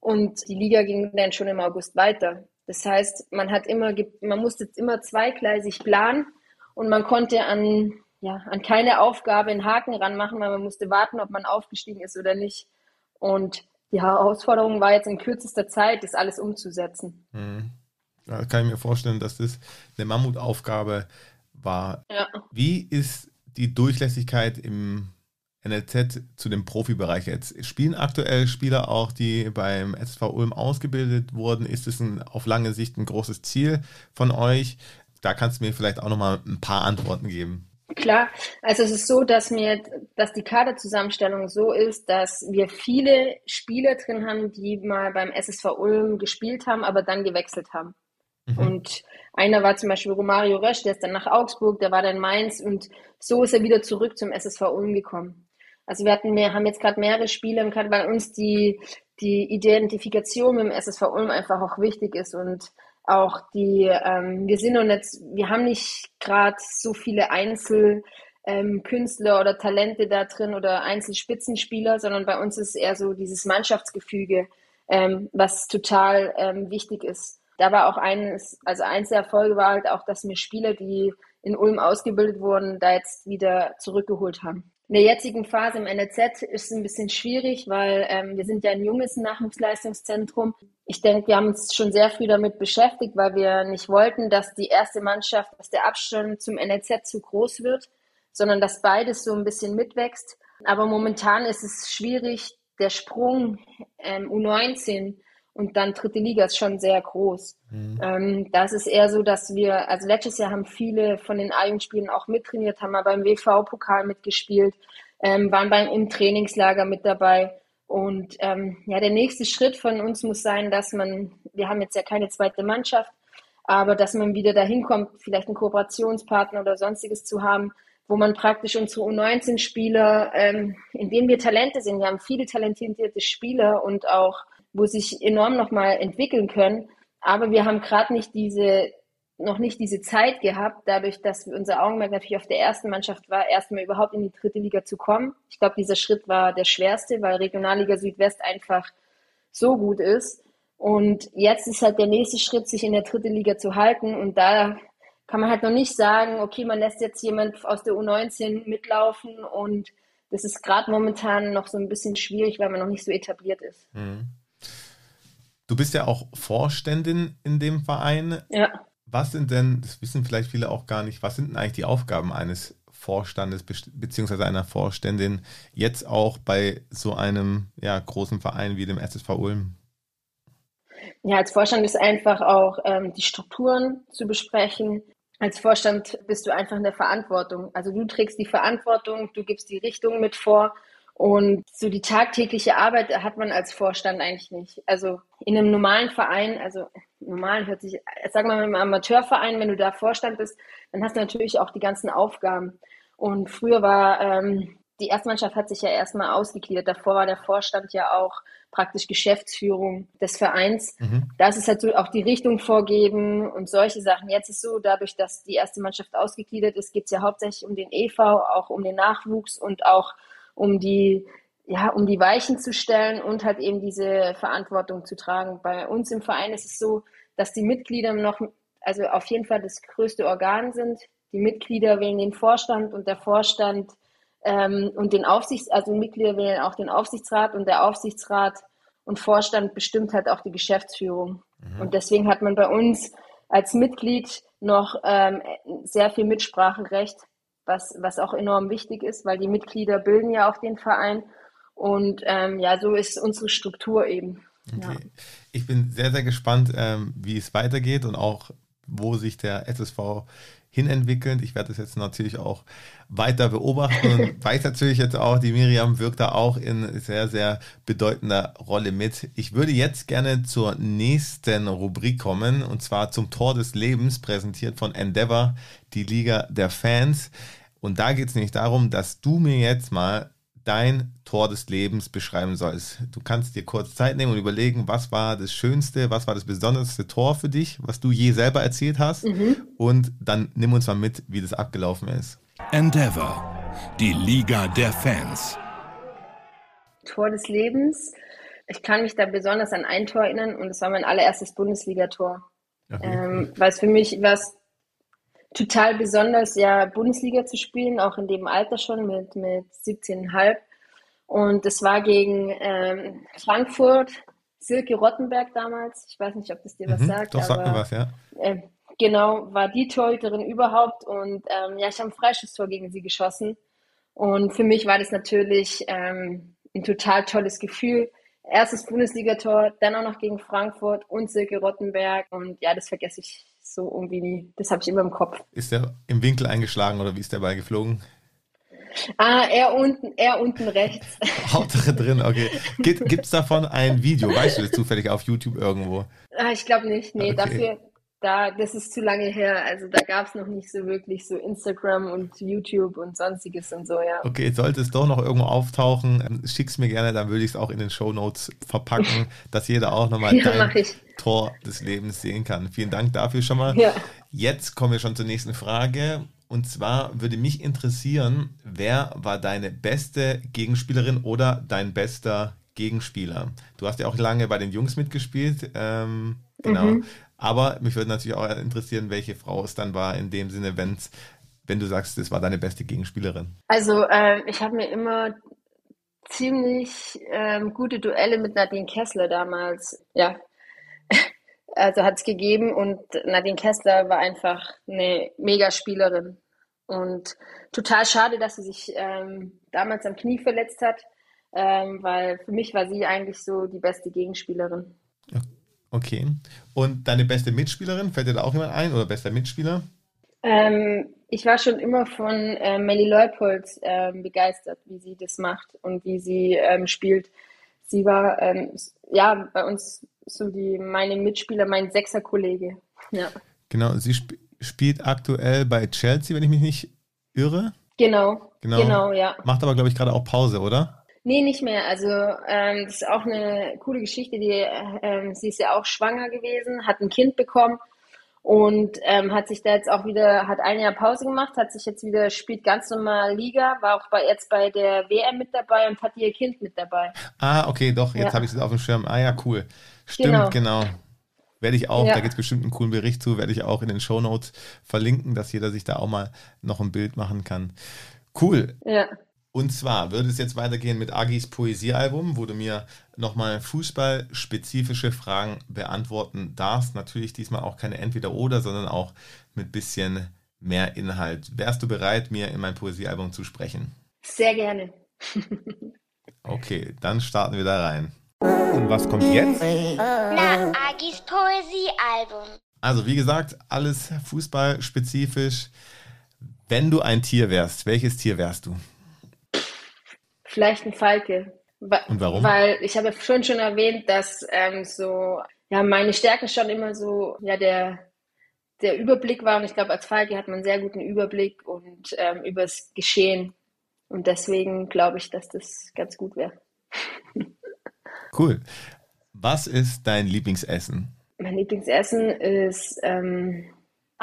Und die Liga ging dann schon im August weiter. Das heißt, man hat immer, man musste immer zweigleisig planen und man konnte an ja, an keine Aufgabe einen Haken ranmachen, weil man musste warten, ob man aufgestiegen ist oder nicht. Und die Herausforderung war jetzt in kürzester Zeit, das alles umzusetzen. Mhm. Da kann ich mir vorstellen, dass das eine Mammutaufgabe war. Ja. Wie ist die Durchlässigkeit im NLZ zu dem Profibereich jetzt? Spielen aktuell Spieler auch, die beim SV Ulm ausgebildet wurden? Ist es ein, auf lange Sicht ein großes Ziel von euch? Da kannst du mir vielleicht auch nochmal ein paar Antworten geben. Klar, also es ist so, dass mir, dass die Kaderzusammenstellung so ist, dass wir viele Spieler drin haben, die mal beim SSV Ulm gespielt haben, aber dann gewechselt haben. Mhm. Und einer war zum Beispiel Romario Rösch, der ist dann nach Augsburg, der war dann in Mainz und so ist er wieder zurück zum SSV Ulm gekommen. Also wir hatten mehr, haben jetzt gerade mehrere Spieler Kader, weil uns die, die Identifikation mit dem SSV Ulm einfach auch wichtig ist und auch die, ähm, wir sind noch nicht, wir haben nicht gerade so viele Einzelkünstler ähm, oder Talente da drin oder Einzelspitzenspieler, sondern bei uns ist eher so dieses Mannschaftsgefüge, ähm, was total ähm, wichtig ist. Da war auch eines, also eins der Erfolge war halt auch, dass mir Spieler, die in Ulm ausgebildet wurden, da jetzt wieder zurückgeholt haben. In der jetzigen Phase im NLZ ist es ein bisschen schwierig, weil ähm, wir sind ja ein junges Nachwuchsleistungszentrum. Ich denke, wir haben uns schon sehr früh damit beschäftigt, weil wir nicht wollten, dass die erste Mannschaft, dass der Abstand zum NLZ zu groß wird, sondern dass beides so ein bisschen mitwächst. Aber momentan ist es schwierig, der Sprung ähm, U19 und dann dritte Liga ist schon sehr groß. Mhm. Ähm, das ist eher so, dass wir, also letztes Jahr haben viele von den A-Jugendspielen auch mittrainiert, haben mal beim WV-Pokal mitgespielt, ähm, waren beim, im Trainingslager mit dabei. Und ähm, ja, der nächste Schritt von uns muss sein, dass man, wir haben jetzt ja keine zweite Mannschaft, aber dass man wieder dahin kommt, vielleicht einen Kooperationspartner oder sonstiges zu haben, wo man praktisch unsere U19-Spieler, ähm, in denen wir Talente sind, wir haben viele talentierte Spieler und auch wo sich enorm nochmal entwickeln können. Aber wir haben gerade nicht diese, noch nicht diese Zeit gehabt, dadurch, dass unser Augenmerk natürlich auf der ersten Mannschaft war, erstmal überhaupt in die dritte Liga zu kommen. Ich glaube, dieser Schritt war der schwerste, weil Regionalliga Südwest einfach so gut ist. Und jetzt ist halt der nächste Schritt, sich in der dritten Liga zu halten. Und da kann man halt noch nicht sagen, okay, man lässt jetzt jemand aus der U19 mitlaufen und das ist gerade momentan noch so ein bisschen schwierig, weil man noch nicht so etabliert ist. Mhm. Du bist ja auch Vorständin in dem Verein. Ja. Was sind denn, das wissen vielleicht viele auch gar nicht, was sind denn eigentlich die Aufgaben eines Vorstandes bzw. einer Vorständin jetzt auch bei so einem ja, großen Verein wie dem SSV Ulm? Ja, als Vorstand ist einfach auch ähm, die Strukturen zu besprechen. Als Vorstand bist du einfach in der Verantwortung. Also du trägst die Verantwortung, du gibst die Richtung mit vor und so die tagtägliche Arbeit hat man als Vorstand eigentlich nicht. Also in einem normalen Verein, also normal hört sich, sagen wir mal im Amateurverein, wenn du da Vorstand bist, dann hast du natürlich auch die ganzen Aufgaben. Und früher war ähm, die Erstmannschaft hat sich ja erstmal ausgegliedert. Davor war der Vorstand ja auch praktisch Geschäftsführung des Vereins. Mhm. Da ist es halt so auch die Richtung vorgeben und solche Sachen. Jetzt ist es so, dadurch, dass die erste Mannschaft ausgegliedert ist, geht es ja hauptsächlich um den EV, auch um den Nachwuchs und auch um die, ja, um die Weichen zu stellen und halt eben diese Verantwortung zu tragen. Bei uns im Verein ist es so, dass die Mitglieder noch, also auf jeden Fall das größte Organ sind. Die Mitglieder wählen den Vorstand und der Vorstand ähm, und den Aufsichts, also Mitglieder wählen auch den Aufsichtsrat und der Aufsichtsrat und Vorstand bestimmt halt auch die Geschäftsführung. Mhm. Und deswegen hat man bei uns als Mitglied noch ähm, sehr viel Mitspracherecht was, was auch enorm wichtig ist, weil die Mitglieder bilden ja auch den Verein. Und ähm, ja, so ist unsere Struktur eben. Okay. Ja. Ich bin sehr, sehr gespannt, ähm, wie es weitergeht und auch, wo sich der SSV hinentwickelt. Ich werde das jetzt natürlich auch weiter beobachten und weiß natürlich jetzt auch, die Miriam wirkt da auch in sehr, sehr bedeutender Rolle mit. Ich würde jetzt gerne zur nächsten Rubrik kommen und zwar zum Tor des Lebens, präsentiert von Endeavor, die Liga der Fans. Und da geht es nämlich darum, dass du mir jetzt mal dein Tor des Lebens beschreiben sollst. Du kannst dir kurz Zeit nehmen und überlegen, was war das schönste, was war das besonderste Tor für dich, was du je selber erzählt hast. Mhm. Und dann nimm uns mal mit, wie das abgelaufen ist. Endeavor, die Liga der Fans. Tor des Lebens. Ich kann mich da besonders an ein Tor erinnern und es war mein allererstes Bundesligator. Okay. Ähm, weil es für mich was total besonders, ja, Bundesliga zu spielen, auch in dem Alter schon mit, mit 17,5. Und es war gegen ähm, Frankfurt, Silke Rottenberg damals. Ich weiß nicht, ob das dir was mhm, sagt. Doch, sagt mir was, ja. Äh, genau, war die Torhüterin überhaupt. Und ähm, ja, ich habe ein Freischusstor gegen sie geschossen. Und für mich war das natürlich ähm, ein total tolles Gefühl. Erstes Bundesligator, dann auch noch gegen Frankfurt und Silke Rottenberg. Und ja, das vergesse ich so irgendwie. Das habe ich immer im Kopf. Ist der im Winkel eingeschlagen oder wie ist der Ball geflogen? Ah, er unten, er unten rechts. Hauptsache drin, okay. Gibt es davon ein Video? Weißt du das zufällig auf YouTube irgendwo? Ah, ich glaube nicht. Nee, okay. dafür, da, das ist zu lange her. Also da gab es noch nicht so wirklich so Instagram und YouTube und sonstiges und so, ja. Okay, sollte es doch noch irgendwo auftauchen, schick's mir gerne, dann würde ich es auch in den Show Notes verpacken, dass jeder auch nochmal ja, dein Tor des Lebens sehen kann. Vielen Dank dafür schon mal. Ja. Jetzt kommen wir schon zur nächsten Frage. Und zwar würde mich interessieren, wer war deine beste Gegenspielerin oder dein bester Gegenspieler? Du hast ja auch lange bei den Jungs mitgespielt. Ähm, genau. Mhm. Aber mich würde natürlich auch interessieren, welche Frau es dann war, in dem Sinne, wenn's, wenn du sagst, es war deine beste Gegenspielerin. Also äh, ich habe mir immer ziemlich ähm, gute Duelle mit Nadine Kessler damals, ja, also hat es gegeben und Nadine Kessler war einfach eine Megaspielerin und total schade, dass sie sich ähm, damals am Knie verletzt hat, ähm, weil für mich war sie eigentlich so die beste Gegenspielerin. Okay. Und deine beste Mitspielerin, fällt dir da auch jemand ein oder bester Mitspieler? Ähm, ich war schon immer von äh, Melly Leupolz ähm, begeistert, wie sie das macht und wie sie ähm, spielt. Sie war ähm, ja bei uns so die meine Mitspieler, mein Sechser-Kollege. Ja. Genau, sie sp spielt aktuell bei Chelsea, wenn ich mich nicht irre. Genau, genau, genau ja. Macht aber, glaube ich, gerade auch Pause, oder? Nee, nicht mehr. Also ähm, das ist auch eine coole Geschichte. Die, ähm, sie ist ja auch schwanger gewesen, hat ein Kind bekommen und ähm, hat sich da jetzt auch wieder, hat ein Jahr Pause gemacht, hat sich jetzt wieder, spielt ganz normal Liga, war auch bei, jetzt bei der WM mit dabei und hat ihr Kind mit dabei. Ah, okay, doch, jetzt ja. habe ich es auf dem Schirm. Ah ja, cool. Stimmt, genau. genau. Werde ich auch, ja. da gibt es bestimmt einen coolen Bericht zu, werde ich auch in den Show Notes verlinken, dass jeder sich da auch mal noch ein Bild machen kann. Cool. Ja. Und zwar würde es jetzt weitergehen mit Agis Poesiealbum, wo du mir nochmal fußballspezifische Fragen beantworten darfst. Natürlich diesmal auch keine Entweder-Oder, sondern auch mit bisschen mehr Inhalt. Wärst du bereit, mir in mein Poesiealbum zu sprechen? Sehr gerne. okay, dann starten wir da rein. Und was kommt jetzt? Na, Agis Poesiealbum. Also, wie gesagt, alles fußballspezifisch. Wenn du ein Tier wärst, welches Tier wärst du? Vielleicht ein Falke. Und warum? Weil ich habe schon schon erwähnt, dass ähm, so ja meine Stärke schon immer so ja der der Überblick war und ich glaube als Falke hat man einen sehr guten Überblick und ähm, übers Geschehen und deswegen glaube ich, dass das ganz gut wäre. cool. Was ist dein Lieblingsessen? Mein Lieblingsessen ist ähm,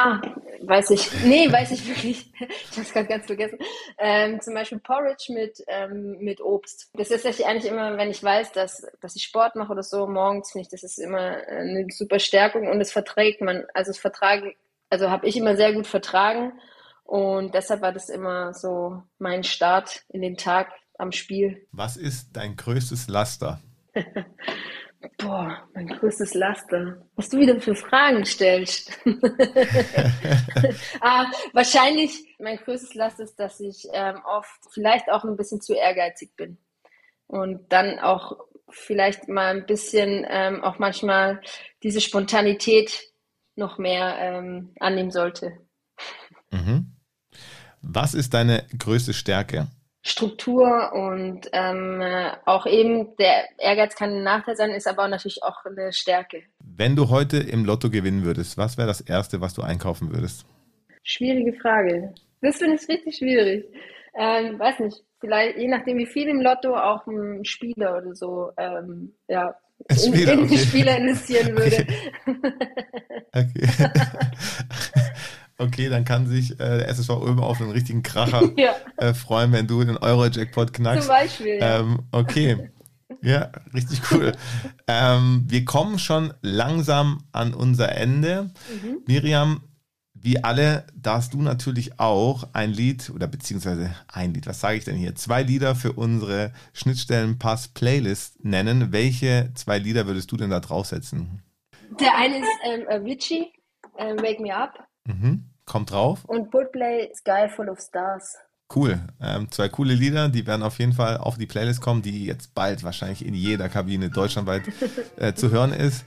Ah, weiß ich. Nee, weiß ich wirklich. Ich habe es gerade ganz vergessen. Ähm, zum Beispiel Porridge mit, ähm, mit Obst. Das ist eigentlich immer, wenn ich weiß, dass, dass ich Sport mache oder so, morgens finde ich, das ist immer eine super Stärkung und es verträgt man. Also es vertrage, also habe ich immer sehr gut vertragen und deshalb war das immer so mein Start in den Tag am Spiel. Was ist dein größtes Laster? Boah, mein größtes Laster. Was du wieder für Fragen stellst. ah, wahrscheinlich mein größtes Laster ist, dass ich ähm, oft vielleicht auch ein bisschen zu ehrgeizig bin. Und dann auch vielleicht mal ein bisschen ähm, auch manchmal diese Spontanität noch mehr ähm, annehmen sollte. Mhm. Was ist deine größte Stärke? Struktur und ähm, auch eben der Ehrgeiz kann ein Nachteil sein, ist aber natürlich auch eine Stärke. Wenn du heute im Lotto gewinnen würdest, was wäre das Erste, was du einkaufen würdest? Schwierige Frage. Das finde ich richtig schwierig. Ähm, weiß nicht, vielleicht je nachdem wie viel im Lotto auch ein Spieler oder so, ähm, ja, in, Spieler, in okay. Spieler investieren würde. Okay. Okay, dann kann sich äh, der SSV Ulm auf einen richtigen Kracher ja, äh, freuen, wenn du den Euro-Jackpot zum knackst. Beispiel. Ja. Ähm, okay. Ja, richtig cool. ähm, wir kommen schon langsam an unser Ende. Mhm. Miriam, wie alle darfst du natürlich auch ein Lied oder beziehungsweise ein Lied, was sage ich denn hier? Zwei Lieder für unsere Schnittstellenpass-Playlist nennen. Welche zwei Lieder würdest du denn da draufsetzen? Der eine ist ähm, Avicii, ähm, Wake Me Up Mhm. Kommt drauf. und Bullplay Sky Full of Stars. Cool. Ähm, zwei coole Lieder, die werden auf jeden Fall auf die Playlist kommen, die jetzt bald wahrscheinlich in jeder Kabine deutschlandweit äh, zu hören ist.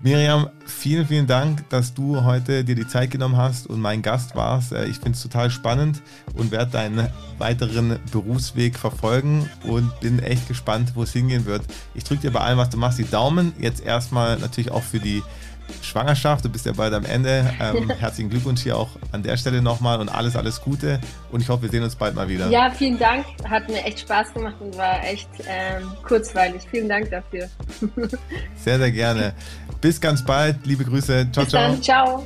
Miriam, vielen, vielen Dank, dass du heute dir die Zeit genommen hast und mein Gast warst. Äh, ich finde es total spannend und werde deinen weiteren Berufsweg verfolgen und bin echt gespannt, wo es hingehen wird. Ich drücke dir bei allem, was du machst, die Daumen. Jetzt erstmal natürlich auch für die Schwangerschaft. Du bist ja bald am Ende. Ähm, herzlichen Glückwunsch hier auch an der Stelle nochmal und alles, alles Gute. Und ich hoffe, wir sehen uns bald mal wieder. Ja, vielen Dank. Hat mir echt Spaß gemacht und war echt ähm, kurzweilig. Vielen Dank dafür. Sehr, sehr gerne. Bis ganz bald. Liebe Grüße. Ciao, Bis ciao. dann. Ciao.